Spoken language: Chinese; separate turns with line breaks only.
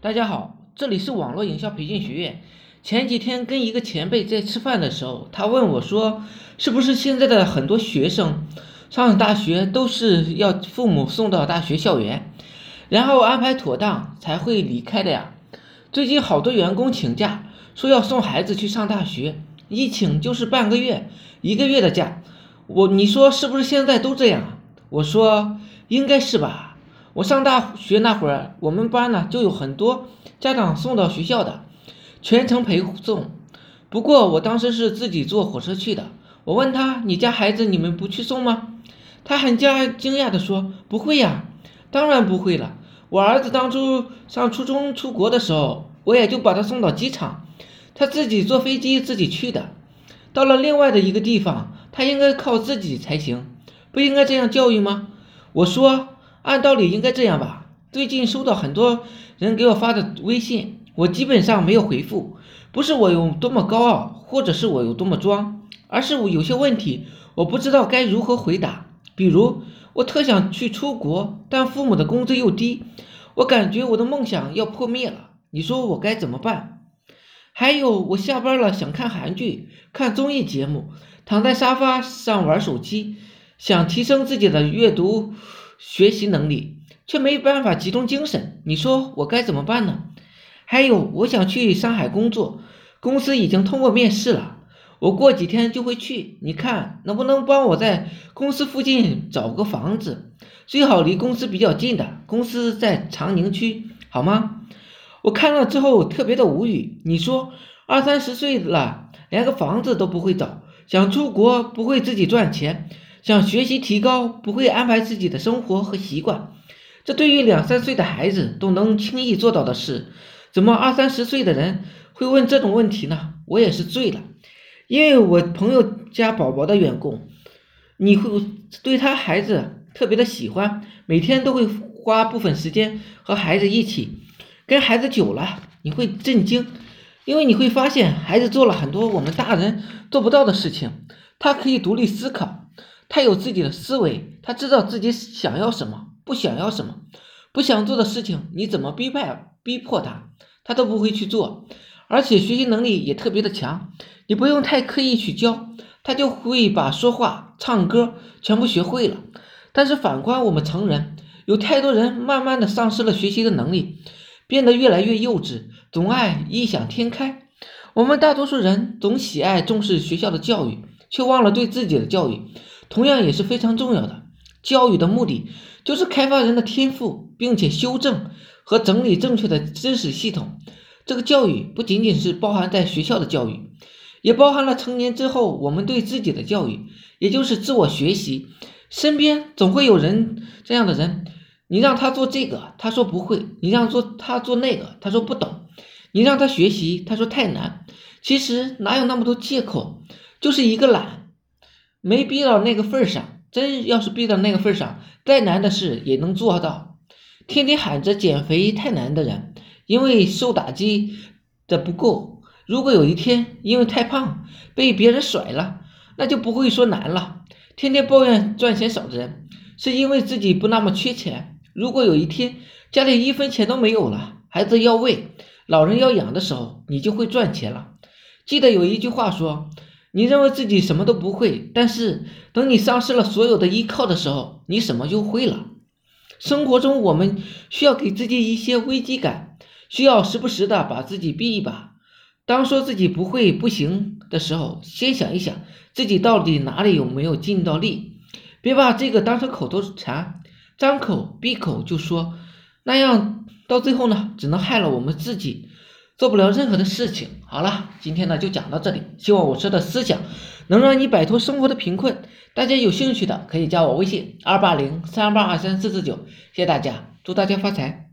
大家好，这里是网络营销培训学院。前几天跟一个前辈在吃饭的时候，他问我说：“是不是现在的很多学生上大学都是要父母送到大学校园，然后安排妥当才会离开的呀？”最近好多员工请假，说要送孩子去上大学，一请就是半个月、一个月的假。我你说是不是现在都这样？我说应该是吧。我上大学那会儿，我们班呢就有很多家长送到学校的，全程陪送。不过我当时是自己坐火车去的。我问他：“你家孩子你们不去送吗？”他很惊讶地说：“不会呀，当然不会了。我儿子当初上初中出国的时候，我也就把他送到机场，他自己坐飞机自己去的。到了另外的一个地方，他应该靠自己才行，不应该这样教育吗？”我说。按道理应该这样吧。最近收到很多人给我发的微信，我基本上没有回复。不是我有多么高傲，或者是我有多么装，而是我有些问题我不知道该如何回答。比如，我特想去出国，但父母的工资又低，我感觉我的梦想要破灭了。你说我该怎么办？还有，我下班了想看韩剧、看综艺节目，躺在沙发上玩手机，想提升自己的阅读。学习能力却没办法集中精神，你说我该怎么办呢？还有，我想去上海工作，公司已经通过面试了，我过几天就会去。你看能不能帮我在公司附近找个房子，最好离公司比较近的，公司在长宁区，好吗？我看了之后特别的无语。你说二三十岁了，连个房子都不会找，想出国不会自己赚钱。想学习提高，不会安排自己的生活和习惯，这对于两三岁的孩子都能轻易做到的事，怎么二三十岁的人会问这种问题呢？我也是醉了，因为我朋友家宝宝的缘故，你会对他孩子特别的喜欢，每天都会花部分时间和孩子一起，跟孩子久了你会震惊，因为你会发现孩子做了很多我们大人做不到的事情，他可以独立思考。他有自己的思维，他知道自己想要什么，不想要什么，不想做的事情，你怎么逼迫逼迫他，他都不会去做，而且学习能力也特别的强，你不用太刻意去教，他就会把说话、唱歌全部学会了。但是反观我们成人，有太多人慢慢的丧失了学习的能力，变得越来越幼稚，总爱异想天开。我们大多数人总喜爱重视学校的教育，却忘了对自己的教育。同样也是非常重要的。教育的目的就是开发人的天赋，并且修正和整理正确的知识系统。这个教育不仅仅是包含在学校的教育，也包含了成年之后我们对自己的教育，也就是自我学习。身边总会有人这样的人，你让他做这个，他说不会；你让做他做那个，他说不懂；你让他学习，他说太难。其实哪有那么多借口，就是一个懒。没逼到那个份上，真要是逼到那个份上，再难的事也能做到。天天喊着减肥太难的人，因为受打击的不够。如果有一天因为太胖被别人甩了，那就不会说难了。天天抱怨赚钱少的人，是因为自己不那么缺钱。如果有一天家里一分钱都没有了，孩子要喂，老人要养的时候，你就会赚钱了。记得有一句话说。你认为自己什么都不会，但是等你丧失了所有的依靠的时候，你什么就会了。生活中，我们需要给自己一些危机感，需要时不时的把自己逼一把。当说自己不会、不行的时候，先想一想自己到底哪里有没有尽到力，别把这个当成口头禅，张口闭口就说，那样到最后呢，只能害了我们自己。做不了任何的事情。好了，今天呢就讲到这里。希望我说的思想能让你摆脱生活的贫困。大家有兴趣的可以加我微信二八零三八二三四四九。谢谢大家，祝大家发财。